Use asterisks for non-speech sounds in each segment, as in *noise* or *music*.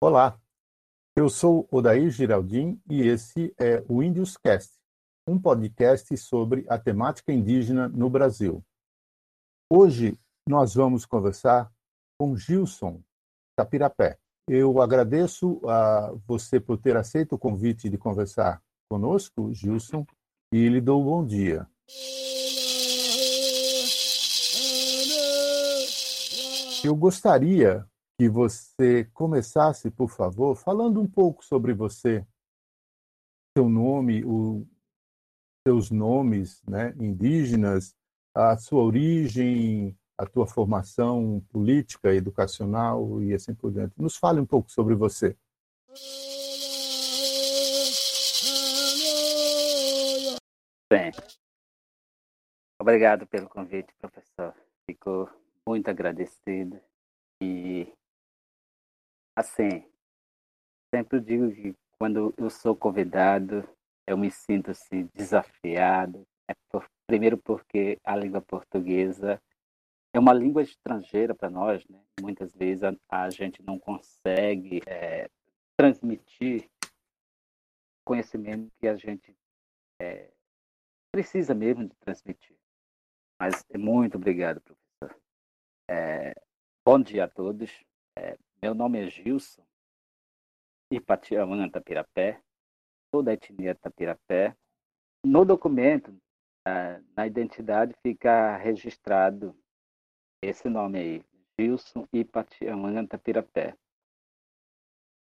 Olá, eu sou Odair Giraldin e esse é o Índios Cast, um podcast sobre a temática indígena no Brasil. Hoje nós vamos conversar com Gilson Tapirapé. Eu agradeço a você por ter aceito o convite de conversar conosco, Gilson, e lhe dou um bom dia. Eu gostaria que você começasse, por favor, falando um pouco sobre você, seu nome, o, seus nomes né, indígenas, a sua origem, a tua formação política, educacional e assim por diante. Nos fale um pouco sobre você. Bem, obrigado pelo convite, professor. Fico muito agradecido e assim sempre digo que quando eu sou convidado eu me sinto assim desafiado. É por, primeiro porque a língua portuguesa é uma língua estrangeira para nós né? Muitas vezes a, a gente não consegue é, transmitir conhecimento que a gente é, precisa mesmo de transmitir. Mas muito obrigado professor é, bom dia a todos. É, meu nome é Gilson, Ipatiamã Tapirapé, sou da etnia Tapirapé. No documento, na identidade, fica registrado esse nome aí, Gilson Ipatiamã Tapirapé.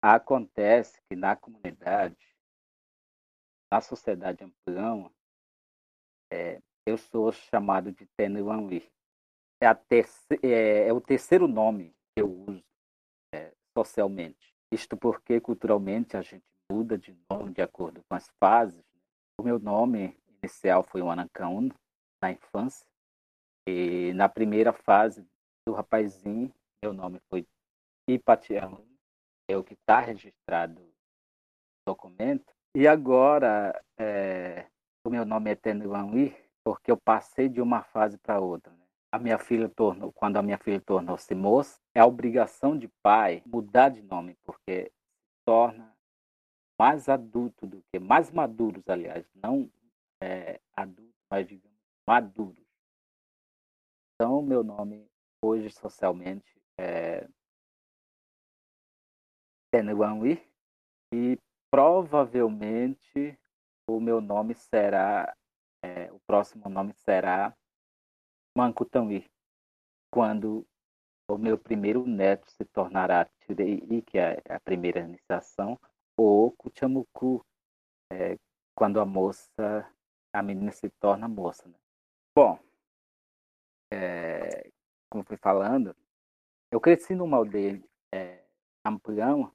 Acontece que na comunidade, na sociedade amplão, é, eu sou chamado de Tenuanui é, a é, é o terceiro nome que eu uso é, socialmente. Isto porque culturalmente a gente muda de nome de acordo com as fases. O meu nome inicial foi o Anacaun, na infância. E na primeira fase do rapazinho, meu nome foi Ipatiaun, é o que está registrado no documento. E agora, é, o meu nome é Tenuanui, porque eu passei de uma fase para outra. A minha filha tornou, quando a minha filha tornou-se moça, é a obrigação de pai mudar de nome, porque se torna mais adulto do que, mais maduros, aliás, não é, adultos, mas digamos maduros. Então, meu nome hoje socialmente é Tenuanui e provavelmente o meu nome será, é, o próximo nome será Mancutangui, quando o meu primeiro neto se tornará Turei, que é a primeira iniciação, ou Kuchamuku, é, quando a moça, a menina se torna moça. Né? Bom, é, como fui falando, eu cresci numa aldeia é, Amplião,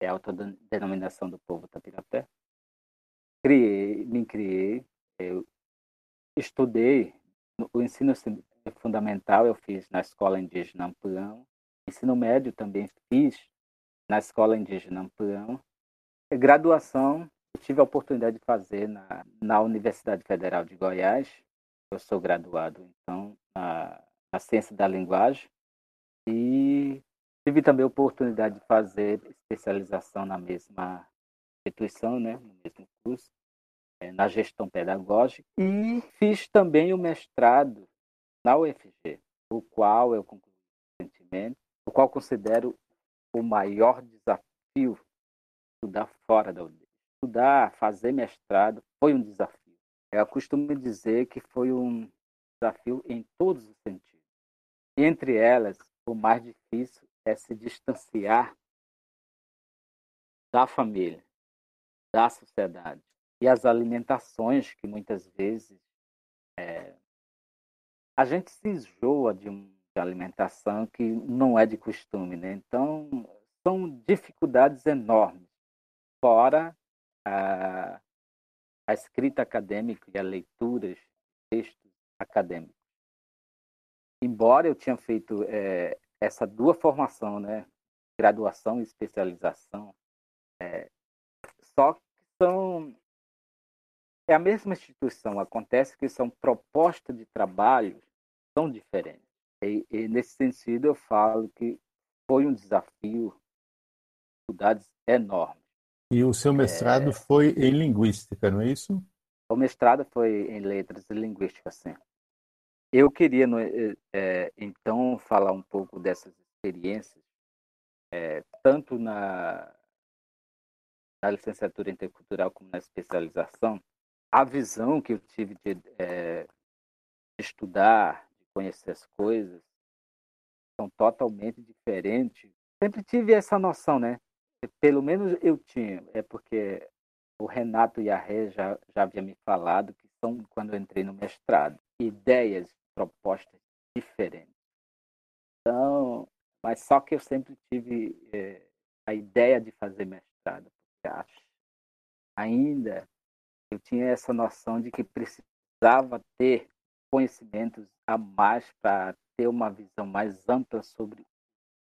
é a autodenominação do povo Tapirapé. Criei, me criei, eu estudei o ensino fundamental eu fiz na escola indígena Amplão. Ensino médio também fiz na escola indígena Amplão. Graduação eu tive a oportunidade de fazer na, na Universidade Federal de Goiás. Eu sou graduado, então, na, na ciência da linguagem. E tive também a oportunidade de fazer especialização na mesma instituição, né, no mesmo curso. É, na gestão pedagógica e fiz também o mestrado na UFG, o qual eu concluí recentemente, o qual considero o maior desafio estudar fora da UFG. Estudar, fazer mestrado foi um desafio. Eu costumo dizer que foi um desafio em todos os sentidos. Entre elas, o mais difícil é se distanciar da família, da sociedade, e as alimentações que muitas vezes é, a gente se enjoa de uma alimentação que não é de costume, né? Então são dificuldades enormes, fora a, a escrita acadêmica e a leitura de textos acadêmicos. Embora eu tinha feito é, essa duas formação, né? Graduação e especialização, é, só que são é a mesma instituição, acontece que são propostas de trabalho tão diferentes. E, e, nesse sentido, eu falo que foi um desafio, dificuldades enormes. E o seu mestrado é... foi em linguística, não é isso? O mestrado foi em letras e linguística, sim. Eu queria, é, então, falar um pouco dessas experiências, é, tanto na, na licenciatura intercultural como na especialização, a visão que eu tive de, é, estudar, de conhecer as coisas, são totalmente diferentes. Sempre tive essa noção, né? Pelo menos eu tinha, é porque o Renato e a Ré já, já havia me falado que são, quando eu entrei no mestrado, ideias, propostas diferentes. Então, mas só que eu sempre tive é, a ideia de fazer mestrado, porque acho ainda eu tinha essa noção de que precisava ter conhecimentos a mais para ter uma visão mais ampla sobre o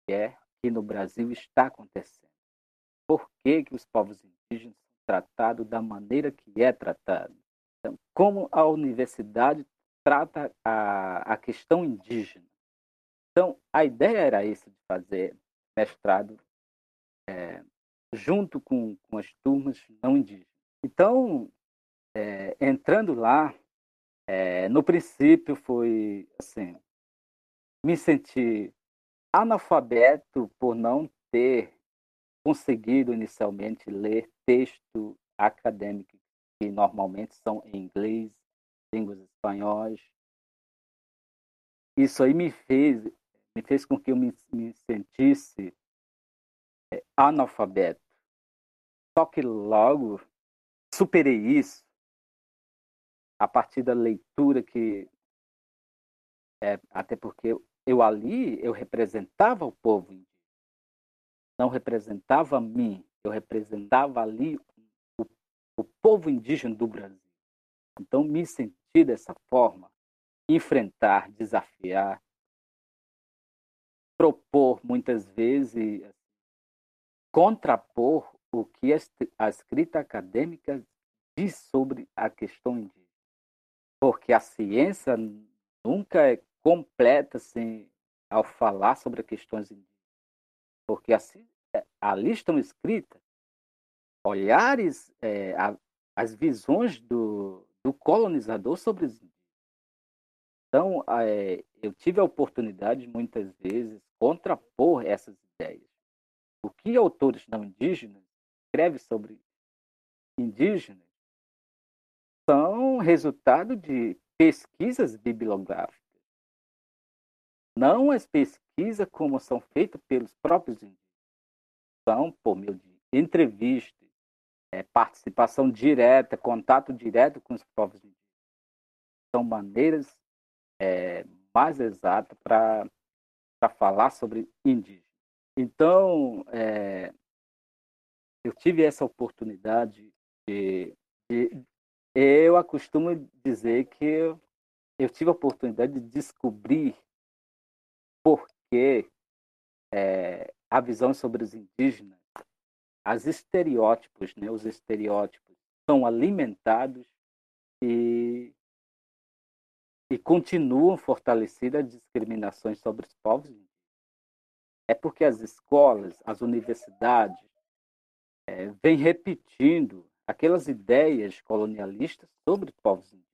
que é que no Brasil está acontecendo. Por que, que os povos indígenas são tratados da maneira que é tratado? Então, como a universidade trata a, a questão indígena. Então, a ideia era isso, de fazer mestrado é, junto com, com as turmas não indígenas. Então, é, entrando lá, é, no princípio foi assim, me senti analfabeto por não ter conseguido inicialmente ler texto acadêmico que normalmente são em inglês, línguas espanhóis. Isso aí me fez me fez com que eu me, me sentisse é, analfabeto. Só que logo superei isso a partir da leitura que é, até porque eu ali eu representava o povo indígena, não representava mim, eu representava ali o, o povo indígena do Brasil. Então me senti dessa forma, enfrentar, desafiar, propor muitas vezes, contrapor o que a escrita acadêmica diz sobre a questão indígena porque a ciência nunca é completa sem ao falar sobre questões indígenas. Porque assim, ali estão escritas olhares, é, a, as visões do, do colonizador sobre os indígenas. Então, é, eu tive a oportunidade, muitas vezes, contrapor essas ideias. O que autores não indígenas escrevem sobre indígenas são resultado de pesquisas bibliográficas. Não as pesquisas como são feitas pelos próprios indígenas. São por meio de entrevistas, é, participação direta, contato direto com os povos indígenas. São maneiras é, mais exatas para falar sobre indígenas. Então, é, eu tive essa oportunidade de, de, eu acostumo dizer que eu tive a oportunidade de descobrir por que é, a visão sobre os indígenas, as estereótipos, né, os estereótipos são alimentados e, e continuam fortalecidas as discriminações sobre os povos indígenas. É porque as escolas, as universidades, é, vêm repetindo aquelas ideias colonialistas sobre os povos indígenas.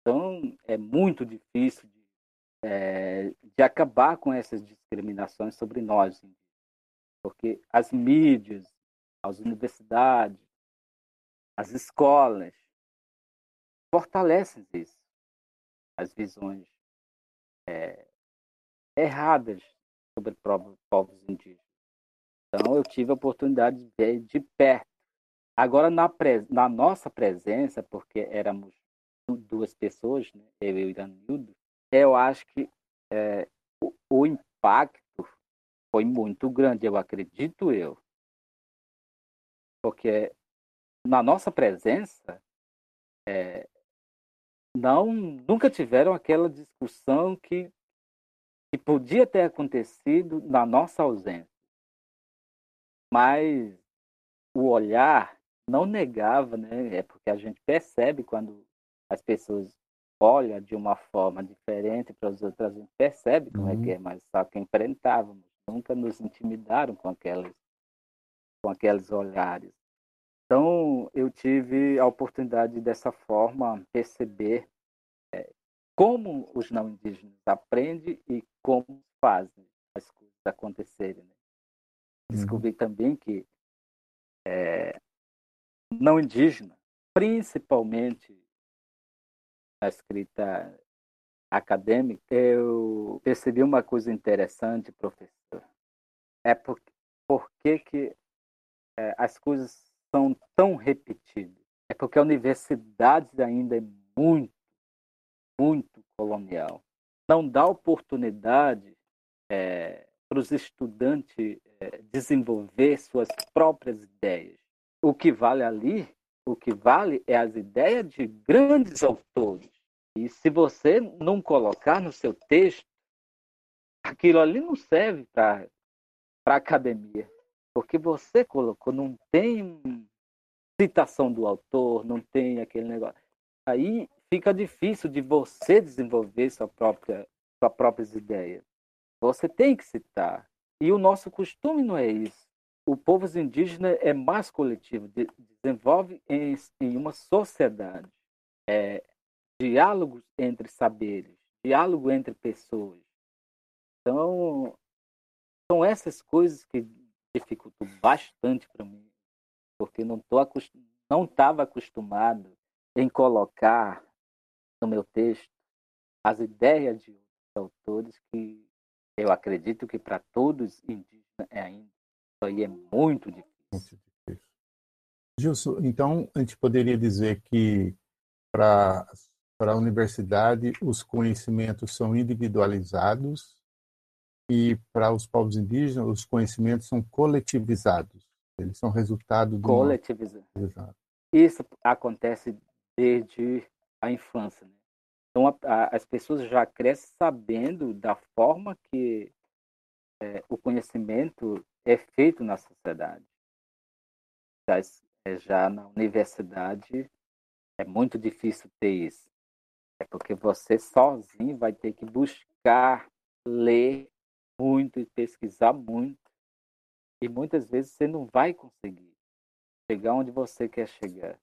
Então, é muito difícil de, é, de acabar com essas discriminações sobre nós, porque as mídias, as universidades, as escolas fortalecem isso, as visões é, erradas sobre povos indígenas. Então, eu tive a oportunidade de ver de perto Agora, na, na nossa presença, porque éramos duas pessoas, né? eu e o Iranildo, eu acho que é, o, o, impacto foi muito grande, eu acredito eu. Porque na nossa presença, é, não nunca tiveram aquela discussão que, que podia ter acontecido na nossa ausência. Mas o olhar não negava, né? É porque a gente percebe quando as pessoas olham de uma forma diferente para as outras, a gente percebe como é que é, mas só que enfrentávamos, nunca nos intimidaram com aquelas com aqueles olhares. Então, eu tive a oportunidade dessa forma perceber é, como os não indígenas aprendem e como fazem as coisas acontecerem. Né? Descobri uhum. também que é, não indígena, principalmente na escrita acadêmica, eu percebi uma coisa interessante, professor. É porque, porque que é, as coisas são tão repetidas. É porque a universidade ainda é muito, muito colonial. Não dá oportunidade é, para os estudantes é, desenvolver suas próprias ideias. O que vale ali, o que vale é as ideias de grandes autores. E se você não colocar no seu texto, aquilo ali não serve para a academia. Porque você colocou, não tem citação do autor, não tem aquele negócio. Aí fica difícil de você desenvolver sua própria, sua próprias ideias. Você tem que citar. E o nosso costume não é isso. O povo indígena é mais coletivo, de, desenvolve em, em uma sociedade. É, diálogos entre saberes, diálogo entre pessoas. Então, são essas coisas que dificultou bastante para mim, porque não tô não estava acostumado em colocar no meu texto as ideias de autores que eu acredito que para todos indígenas é ainda aí é muito difícil. Gilson, então a gente poderia dizer que para para a universidade os conhecimentos são individualizados e para os povos indígenas os conhecimentos são coletivizados. Eles são resultado do coletivizados. Uma... Isso acontece desde a infância. Né? Então a, a, as pessoas já crescem sabendo da forma que é, o conhecimento é feito na sociedade. Já, é, já na universidade é muito difícil ter isso. É porque você sozinho vai ter que buscar ler muito e pesquisar muito. E muitas vezes você não vai conseguir chegar onde você quer chegar.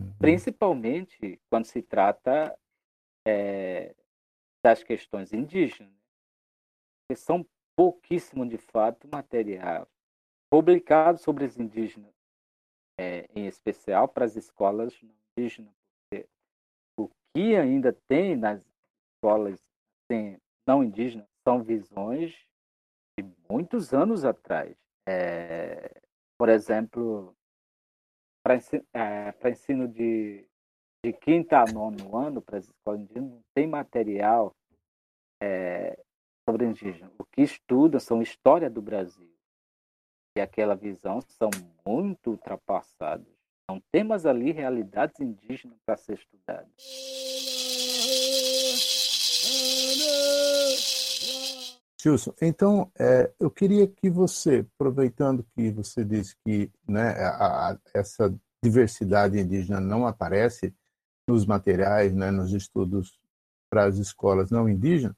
Uhum. Principalmente quando se trata é, das questões indígenas, que são pouquíssimo de fato material publicado sobre os indígenas, é, em especial para as escolas indígenas. O que ainda tem nas escolas assim, não indígenas são visões de muitos anos atrás. É, por exemplo, para ensino, é, ensino de, de quinta a nono ano, para as escolas indígenas, não tem material é, sobre indígena. O que estuda são história do Brasil. E aquela visão são muito ultrapassadas. Não temos ali realidades indígenas para ser estudadas. Gilson, então é, eu queria que você, aproveitando que você disse que né, a, a, essa diversidade indígena não aparece nos materiais, né, nos estudos para as escolas não indígenas,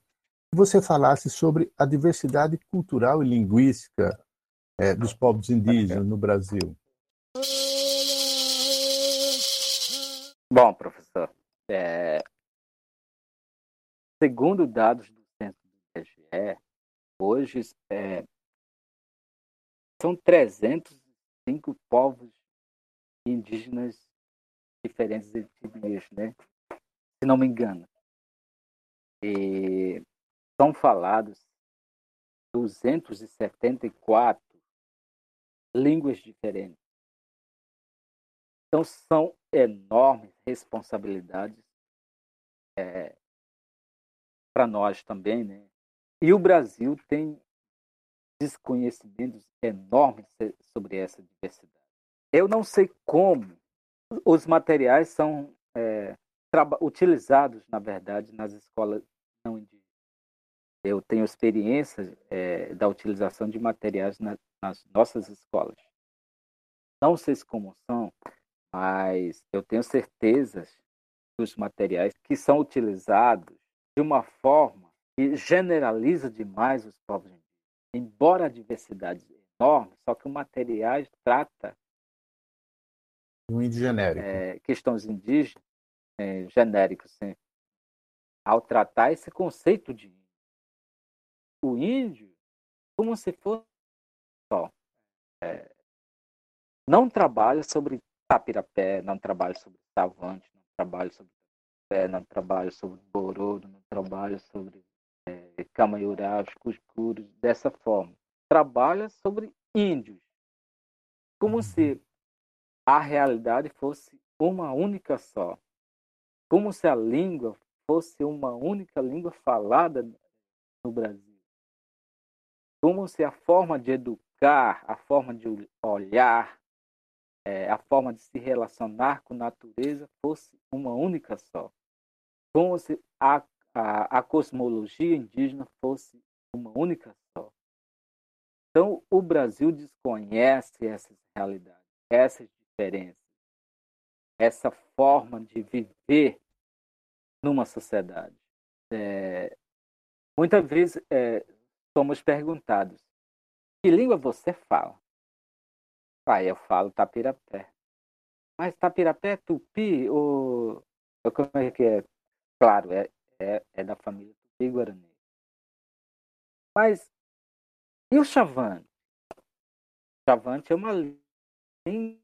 você falasse sobre a diversidade cultural e linguística é, dos povos indígenas no Brasil. Bom, professor, é, segundo dados do Censo do IBGE, hoje é, são 305 povos indígenas diferentes etnias, né? Se não me engano. E são falados 274 línguas diferentes. Então são enormes responsabilidades é, para nós também, né? E o Brasil tem desconhecimentos enormes sobre essa diversidade. Eu não sei como os materiais são é, utilizados, na verdade, nas escolas não indígenas. Eu tenho experiência é, da utilização de materiais na, nas nossas escolas. não sei se como são, mas eu tenho certeza dos materiais que são utilizados de uma forma que generaliza demais os povos indígenas. Embora a diversidade é enorme, só que o material trata um índio genérico. É, questões indígenas é, genéricos, sim. Ao tratar esse conceito de. O índio, como se fosse só, é, não trabalha sobre tapirapé, não trabalha sobre savante, não trabalha sobre pé, não trabalha sobre borodo, não trabalha sobre é, camaiurá, os cuscuros, dessa forma. Trabalha sobre índios, como uhum. se a realidade fosse uma única só. Como se a língua fosse uma única língua falada no Brasil. Como se a forma de educar, a forma de olhar, é, a forma de se relacionar com a natureza fosse uma única só. Como se a, a, a cosmologia indígena fosse uma única só. Então, o Brasil desconhece essas realidades, essas diferenças, essa forma de viver numa sociedade. É, muitas vezes é, somos perguntados: que língua você fala? Pai, eu falo tapirapé. Mas tapirapé é tupi ou, como é que é? Claro, é, é, é da família tupi-guarani. Mas e o chavante? Chavante é uma língua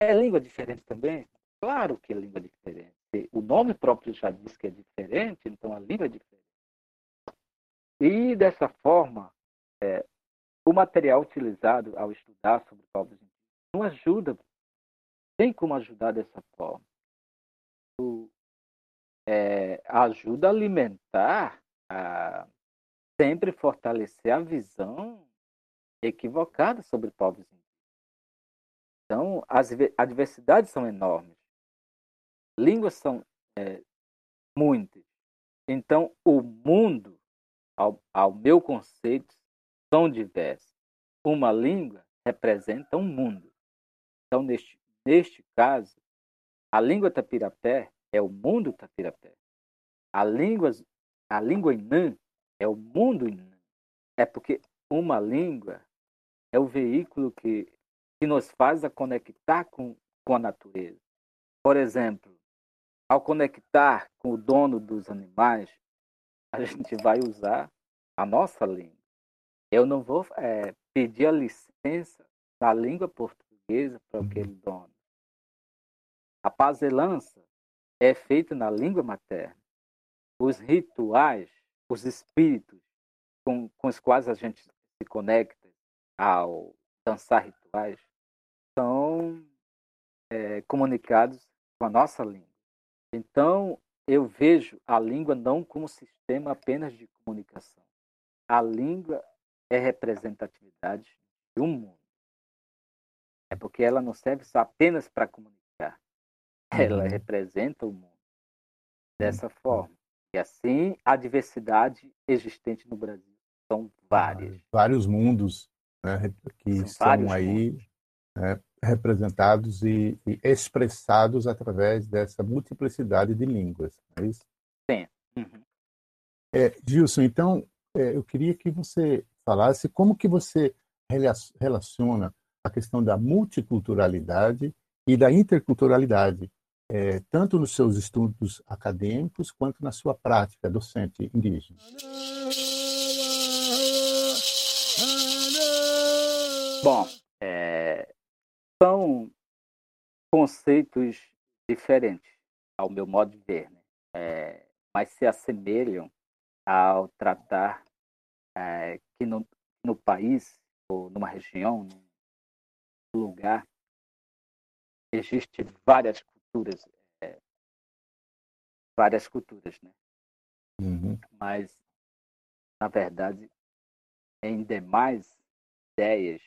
É língua diferente também? Claro que é língua diferente. O nome próprio já diz que é diferente, então a língua é diferente. E dessa forma, é, o material utilizado ao estudar sobre povos indígenas não ajuda, tem como ajudar dessa forma. O, é, ajuda a alimentar, a sempre fortalecer a visão equivocada sobre povos indígenas. Então, as adversidades são enormes. Línguas são é, muitas. Então, o mundo, ao, ao meu conceito, são diversos. Uma língua representa um mundo. Então, neste, neste caso, a língua tapirapé é o mundo tapirapé. A língua, a língua inã é o mundo inã. É porque uma língua é o veículo que que nos faz a conectar com, com a natureza. Por exemplo, ao conectar com o dono dos animais, a gente vai usar a nossa língua. Eu não vou é, pedir a licença da língua portuguesa para aquele dono. A pazelança é feita na língua materna. Os rituais, os espíritos com, com os quais a gente se conecta ao dançar rituais, são é, comunicados com a nossa língua. Então, eu vejo a língua não como sistema apenas de comunicação. A língua é representatividade de um mundo. É porque ela não serve só apenas para comunicar. *laughs* Ela uhum. representa o mundo dessa forma. E assim, a diversidade existente no Brasil são várias. Vários mundos né, que são aí mundos né, representados e, e, expressados através dessa multiplicidade de línguas. Não é isso? Sim. Uhum. É, Gilson, então, é, eu queria que você falasse como que você relaciona a questão da multiculturalidade e da interculturalidade, é, tanto nos seus estudos acadêmicos quanto na sua prática docente indígena. Bom, são conceitos diferentes, ao meu modo de ver, né? é, mas se assemelham ao tratar é, que no, no país, ou numa região, num lugar, existem várias culturas, é, várias culturas, né? Uhum. Mas, na verdade, em demais ideias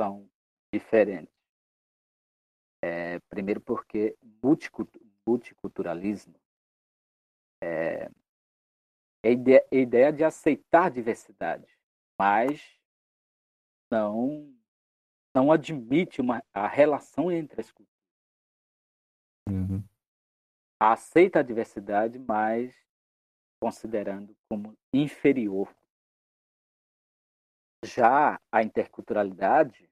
são diferentes. É, primeiro porque multiculturalismo é, é a ideia, a ideia de aceitar diversidade, mas não não admite uma, a relação entre as culturas. Uhum. Aceita a diversidade, mas considerando como inferior. Já a interculturalidade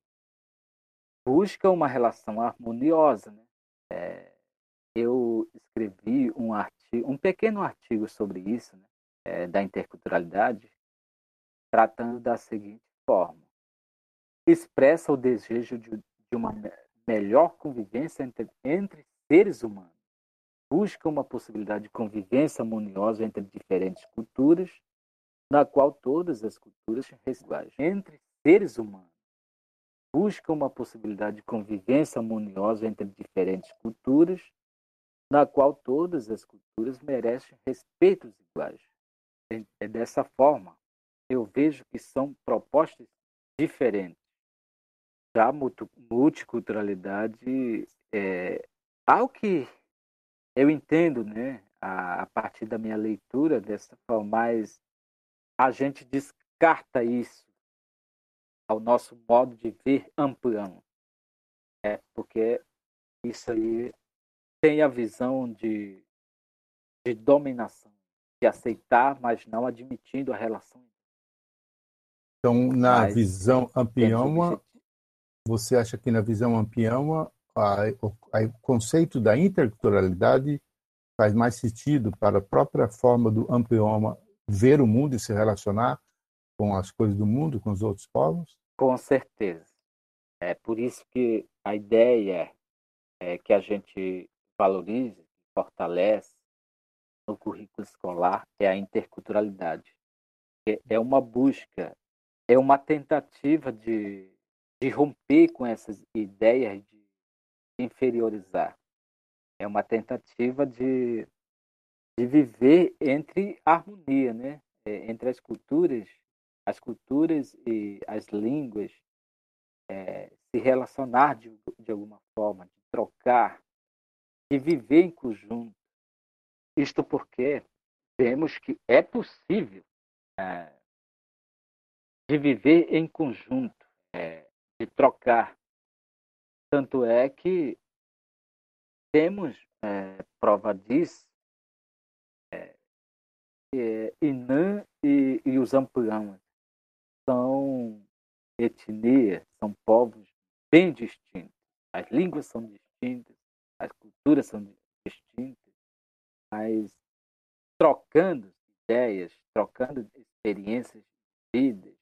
busca uma relação harmoniosa. Né? É, eu escrevi um artigo, um pequeno artigo sobre isso, né? é, da interculturalidade, tratando da seguinte forma: expressa o desejo de, de uma melhor convivência entre, entre seres humanos, busca uma possibilidade de convivência harmoniosa entre diferentes culturas, na qual todas as culturas são iguais. Entre seres humanos, busca uma possibilidade de convivência harmoniosa entre diferentes culturas, na qual todas as culturas merecem respeitos iguais. É dessa forma, eu vejo que são propostas diferentes. Já a multiculturalidade é algo que eu entendo, né, a, a partir da minha leitura dessa forma, mas a gente descarta isso ao nosso modo de ver amplão. É, porque isso aí tem a visão de, de dominação, de aceitar, mas não admitindo a relação. Então, na mas, visão ampliama, você acha que na visão ampliama o, o conceito da interculturalidade faz mais sentido para a própria forma do amplioma ver o mundo e se relacionar com as coisas do mundo, com os outros povos? Com certeza. É por isso que a ideia é que a gente valorize, fortalece no currículo escolar é a interculturalidade. É uma busca, é uma tentativa de, de romper com essas ideias de inferiorizar. É uma tentativa de, de viver entre harmonia, né? É, entre as culturas, as culturas e as línguas, é, se relacionar de, de alguma forma, de trocar, de viver em conjunto. Isto porque vemos que é possível é, de viver em conjunto, é, de trocar tanto é que temos é, prova disso, é, é, Inã e, e os são etnias, são povos bem distintos. As línguas são distintas, as culturas são distintas, mas trocando ideias, trocando experiências de vida,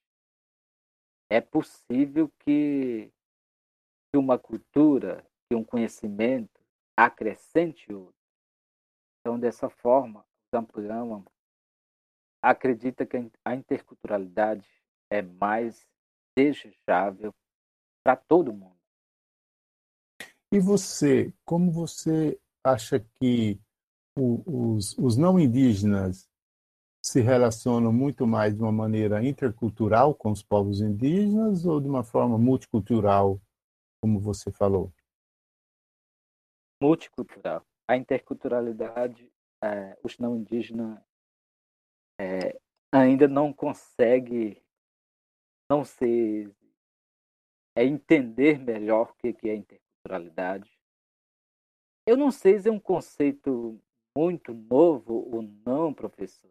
é possível que que uma cultura, que um conhecimento acrescente outro. Então, dessa forma, Zampuama acredita que a interculturalidade é mais desejável para todo mundo. E você, como você acha que os, os não indígenas se relacionam muito mais de uma maneira intercultural com os povos indígenas ou de uma forma multicultural como você falou? Multicultural. A interculturalidade, é, os não indígenas é, ainda não consegue não ser é entender melhor o que é interculturalidade. Eu não sei se é um conceito muito novo ou não, professor.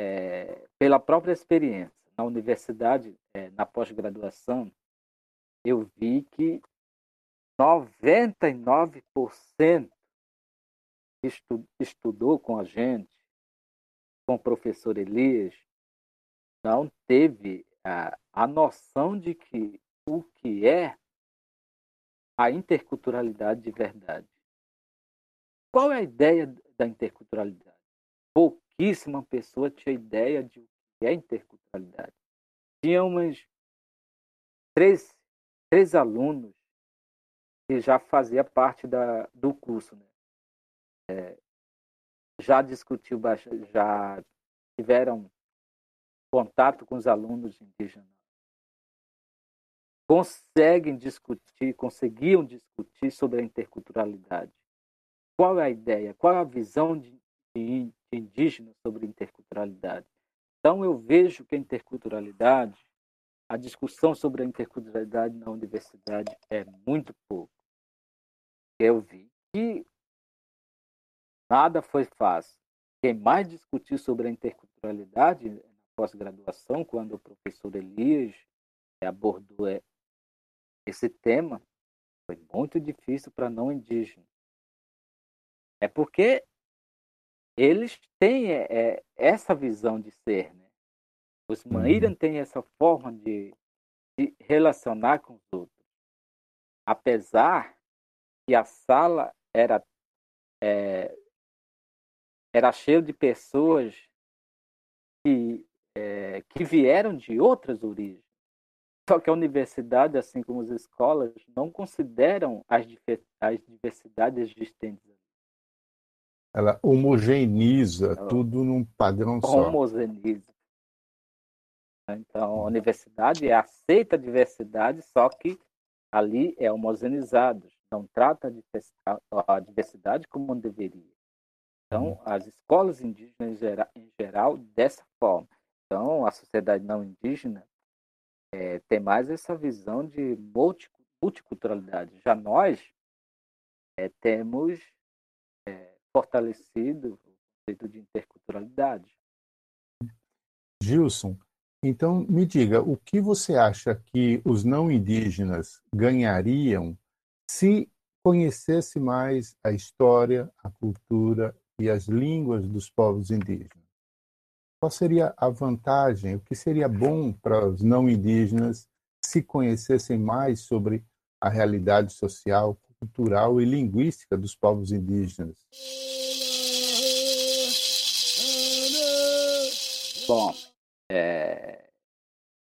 É, pela própria experiência na universidade, é, na pós-graduação, eu vi que 99% estu, estudou com a gente, com o professor Elias, não teve a, noção de que o que é a interculturalidade de verdade. Qual é a ideia da interculturalidade? Pouquíssima pessoa tinha ideia de o que é interculturalidade. Tinha umas três três alunos que já fazia parte da, do curso. Né? É, já discutiu, já tiveram contato com os alunos indígenas. Conseguem discutir, conseguiam discutir sobre a interculturalidade. Qual é a ideia? Qual é a visão de, indígenas sobre interculturalidade? Então, eu vejo que a interculturalidade a discussão sobre a interculturalidade na universidade é muito pouco. Eu vi que nada foi fácil. Quem mais discutiu sobre a interculturalidade pós-graduação, quando o professor Elias abordou é, esse tema, foi muito difícil para não indígenas. É porque eles têm é, é essa visão de ser, né? Os Maíran uhum. têm essa forma de, de relacionar com os outros. Apesar que a sala era é, era cheia de pessoas que, é, que vieram de outras origens. Só que a universidade, assim como as escolas, não consideram as, as diversidades existentes. Ela homogeneiza Ela tudo num padrão só. Homogeneiza. Então, a universidade aceita a diversidade, só que ali é homogeneizado, não trata a diversidade como deveria. Então, uhum. as escolas indígenas em geral, dessa forma. Então, a sociedade não indígena é, tem mais essa visão de multiculturalidade. Já nós é, temos é, fortalecido o conceito de interculturalidade. Gilson, então, me diga, o que você acha que os não indígenas ganhariam se conhecesse mais a história, a cultura e as línguas dos povos indígenas? Qual seria a vantagem, o que seria bom para os não indígenas se conhecessem mais sobre a realidade social, cultural e linguística dos povos indígenas? Bom, é,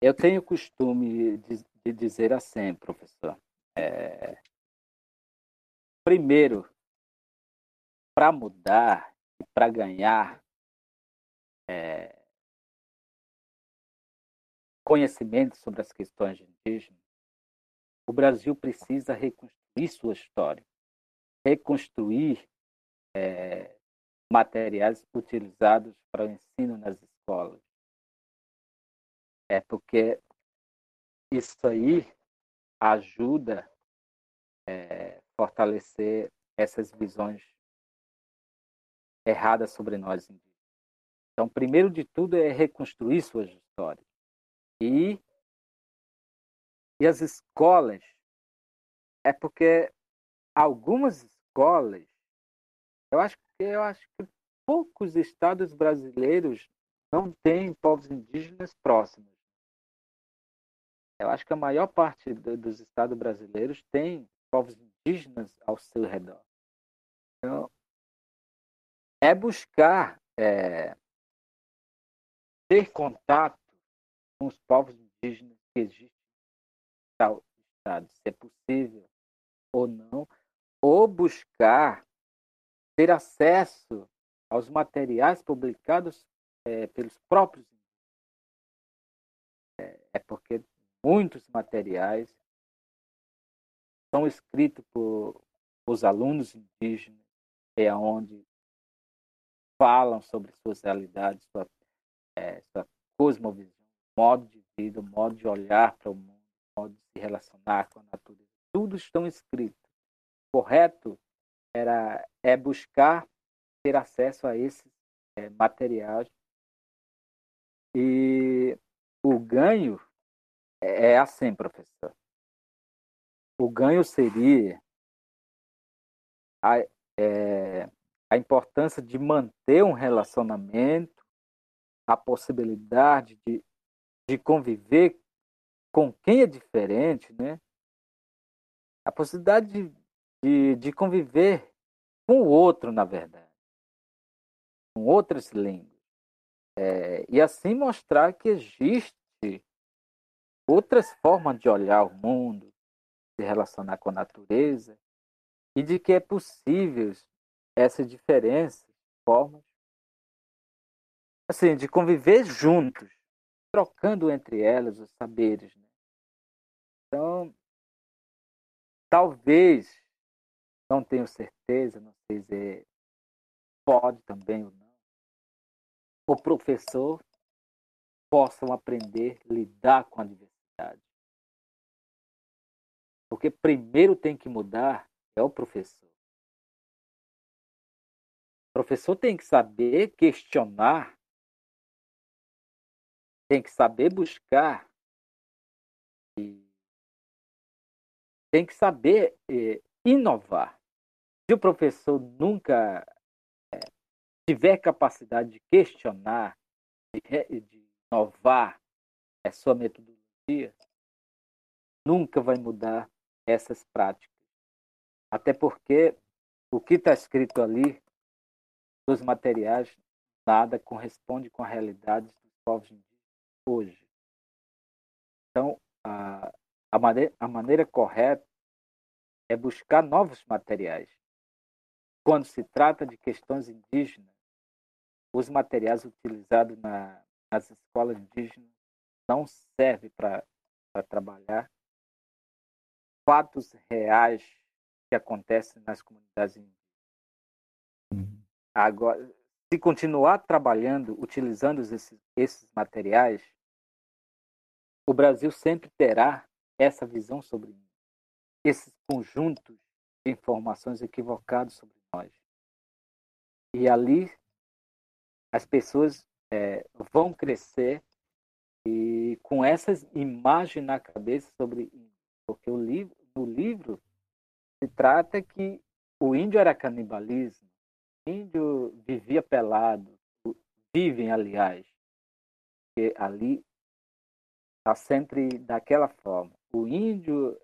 eu tenho costume de, de, dizer assim, professor. É, primeiro, para mudar e para ganhar é, conhecimento sobre as questões indígenas, o Brasil precisa reconstruir sua história, reconstruir é, materiais utilizados para o ensino nas escolas, é porque isso aí ajuda a é, fortalecer essas visões erradas sobre nós indígenas. Então, primeiro de tudo é reconstruir suas histórias. E, e as escolas, é porque algumas escolas, eu acho que eu acho que poucos estados brasileiros não têm povos indígenas próximos. Eu acho que a maior parte do, dos estados brasileiros tem povos indígenas ao seu redor. Então, é buscar é, ter contato com os povos indígenas que existem em tal estado, se é possível ou não, ou buscar ter acesso aos materiais publicados é, pelos próprios. É, é porque muitos materiais são escritos por os alunos indígenas, é onde falam sobre suas realidades, sua, sua cosmovisão, modo de vida, modo de olhar para o mundo, modo de se relacionar com a natureza. Tudo estão escrito. Correto era é buscar ter acesso a esses é, materiais e o ganho é, é assim, professor. O ganho seria a, é, a importância de manter um relacionamento, a possibilidade de, de conviver com quem é diferente, né? A possibilidade de, de, de conviver com o outro, na verdade, com outras línguas. É, e assim mostrar que existe outras formas de olhar o mundo, se relacionar com a natureza, e de que é possível essa diferença, formas, assim, de conviver juntos, trocando entre elas os saberes. Né? Então, talvez, não tenho certeza, não sei se pode também ou não, o professor possam aprender a lidar com a diversidade. Porque primeiro tem que mudar é o professor. O professor tem que saber questionar, tem que saber buscar, e tem que saber eh, inovar. Se o professor nunca eh, tiver capacidade de questionar, de, de inovar a sua metodologia, nunca vai mudar essas práticas. Até porque o que está escrito ali dos materiais nada corresponde com a realidade dos povos indígenas hoje. Então, a, a, maneira, a maneira correta é buscar novos materiais. Quando se trata de questões indígenas, os materiais utilizados na, nas escolas indígenas não servem para trabalhar fatos reais que acontecem nas comunidades indígenas. Uhum. Agora, se continuar trabalhando, utilizando esses, esses materiais, o Brasil sempre terá essa visão sobre esses conjuntos de informações equivocados sobre nós. E ali as pessoas é, vão crescer e com essas imagens na cabeça sobre porque o livro, no livro se trata que o índio era canibalismo, o índio vivia pelado, vivem, aliás, que ali está sempre daquela forma. O índio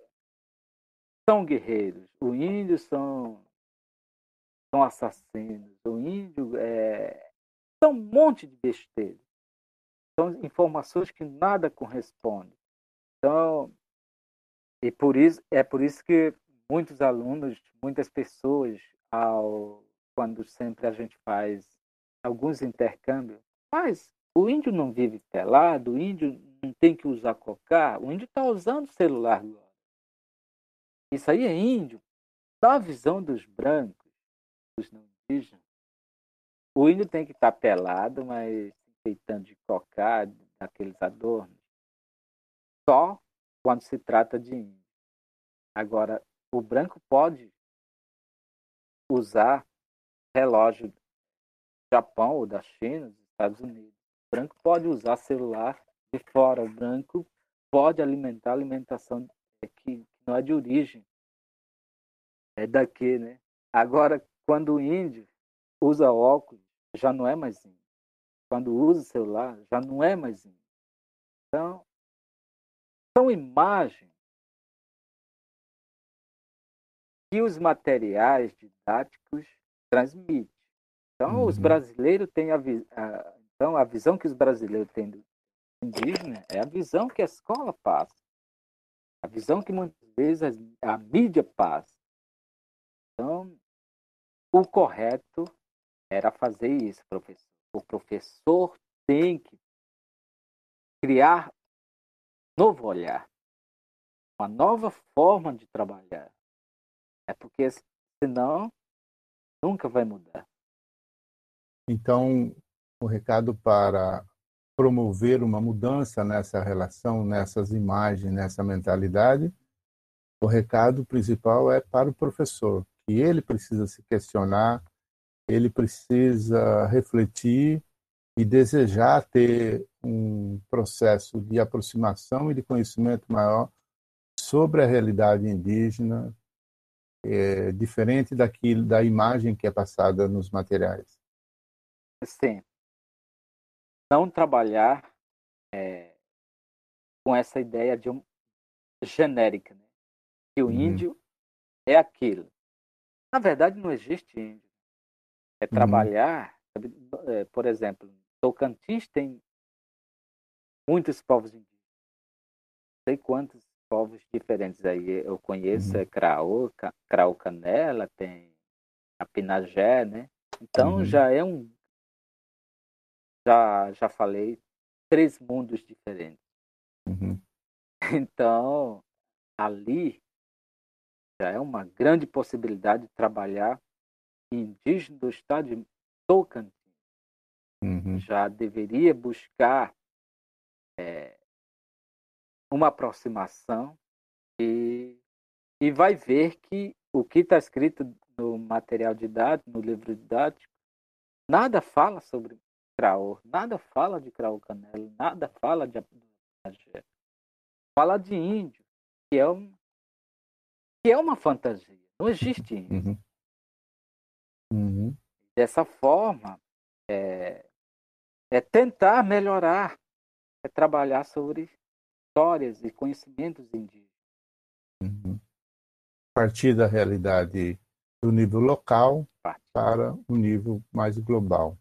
são guerreiros, o índio são, são assassinos, o índio é, são um monte de besteira. São informações que nada correspondem. Então, e por isso, é por isso que muitos alunos, muitas pessoas, ao, quando sempre a gente faz alguns intercâmbios, mas o índio não vive pelado, o índio não tem que usar cocar, o índio está usando celular agora. Isso aí é índio. Na visão dos brancos, dos não indígenas, o índio tem que estar tá pelado, mas enfeitando de cocar, daqueles adornos. Só quando se trata de índio. Agora, o branco pode usar relógio do Japão ou da China, dos Estados Unidos. O branco pode usar celular de fora. O branco pode alimentar alimentação que não é de origem. É daqui, né? Agora, quando o índio usa óculos, já não é mais índio. Quando usa celular, já não é mais índio. Então, são imagens que os materiais didáticos transmitem. Então, uhum. os brasileiros têm a, a, então, a visão que os brasileiros têm do indígena é a visão que a escola passa. A visão que muitas vezes a, mídia passa. Então, o correto era fazer isso, professor. O professor tem que criar novo olhar, uma nova forma de trabalhar. É porque senão nunca vai mudar. Então, o recado para promover uma mudança nessa relação, nessas imagens, nessa mentalidade, o recado principal é para o professor, que ele precisa se questionar, ele precisa refletir e desejar ter um processo de aproximação e de conhecimento maior sobre a realidade indígena, é, diferente daquilo da imagem que é passada nos materiais. Sim. Não trabalhar é, com essa ideia de um, genérica, né? que o uhum. índio é aquilo. Na verdade, não existe índio. É uhum. trabalhar, uhum. por exemplo, Tocantins tem muitos povos indígenas. Não sei quantos povos diferentes aí eu conheço, uhum. é Craô, Craô Canela, tem a Pinagé, né? Então uhum. já é um já já falei três mundos diferentes. Uhum. *laughs* Então ali já é uma grande possibilidade de trabalhar indígena do estado de Tocantins uhum. já deveria buscar é, uma aproximação e, e vai ver que o que está escrito no material didático, no livro didático, nada fala sobre Craô, nada fala de Craô Canelo, nada fala de Fala de índio, que é, um, que é uma fantasia. Não existe índio. Uhum. Uhum. Dessa forma, é, é tentar melhorar, é trabalhar sobre histórias e conhecimentos indígenas. Uhum. Partir da realidade do nível local Partir. para o nível mais global.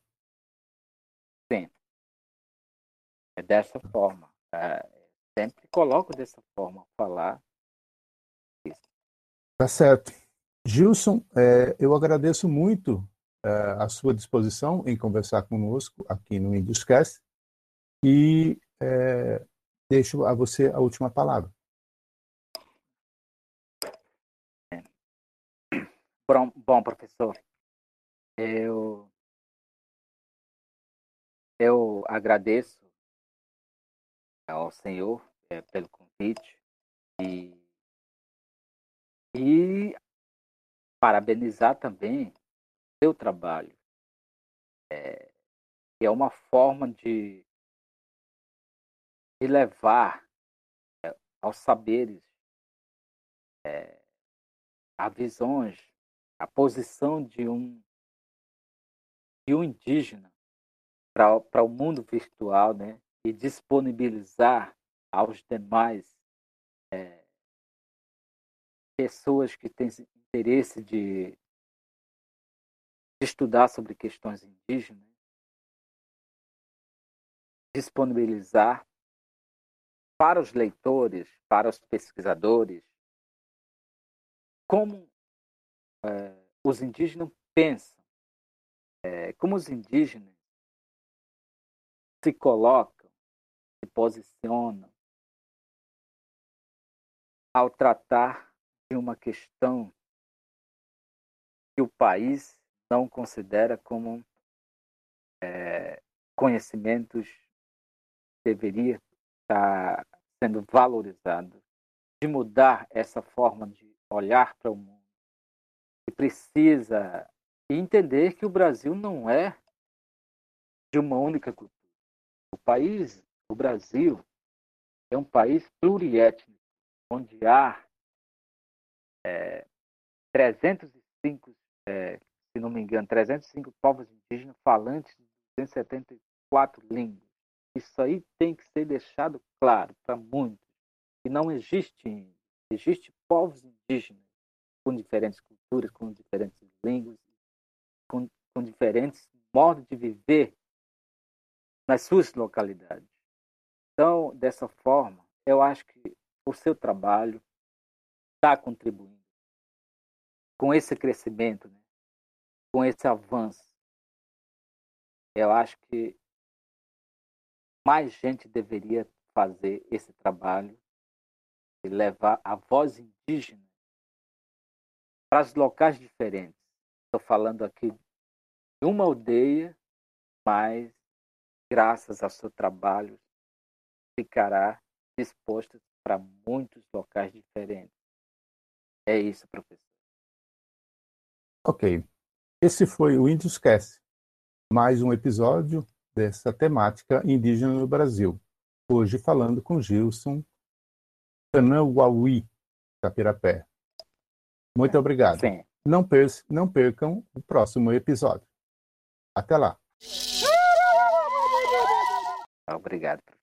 É dessa forma. É, sempre coloco dessa forma falar. Isso. Tá certo. Gilson, é, eu agradeço muito é, a sua disposição em conversar conosco aqui no Induscast e é, deixo a você a última palavra. Bom, bom professor, eu, eu agradeço ao Senhor é, pelo convite e, e parabenizar também o seu trabalho. É, é uma forma de, de levar é, aos saberes, é, a visões, a posição de um, de um indígena para o mundo virtual, né? E disponibilizar aos demais é, pessoas que têm interesse de, de estudar sobre questões indígenas, disponibilizar para os leitores, para os pesquisadores, como é, os indígenas pensam, é, como os indígenas se colocam posicionam ao tratar de uma questão que o país não considera como é, conhecimentos deveria estar sendo valorizado, de mudar essa forma de olhar para o mundo, e precisa entender que o Brasil não é de uma única cultura. O país o Brasil é um país pluriétnico, onde há é, 305, é, se não me engano, 305 povos indígenas falantes de 274 línguas. Isso aí tem que ser deixado claro para muitos. Que não existe Existe povos indígenas com diferentes culturas, com diferentes línguas, com, com diferentes modos de viver nas suas localidades. Então, dessa forma, eu acho que o seu trabalho está contribuindo com esse crescimento, né? com esse avanço. Eu acho que mais gente deveria fazer esse trabalho e levar a voz indígena para os locais diferentes. Estou falando aqui de uma aldeia, mas graças ao seu trabalho, ficará disposto para muitos locais diferentes. É isso, professor. Ok. Esse foi o Índios mais um episódio dessa temática indígena no Brasil. Hoje falando com Gilson Canauauí, Capirapé. Muito obrigado. Sim. Não, per não percam o próximo episódio. Até lá. Obrigado, professor.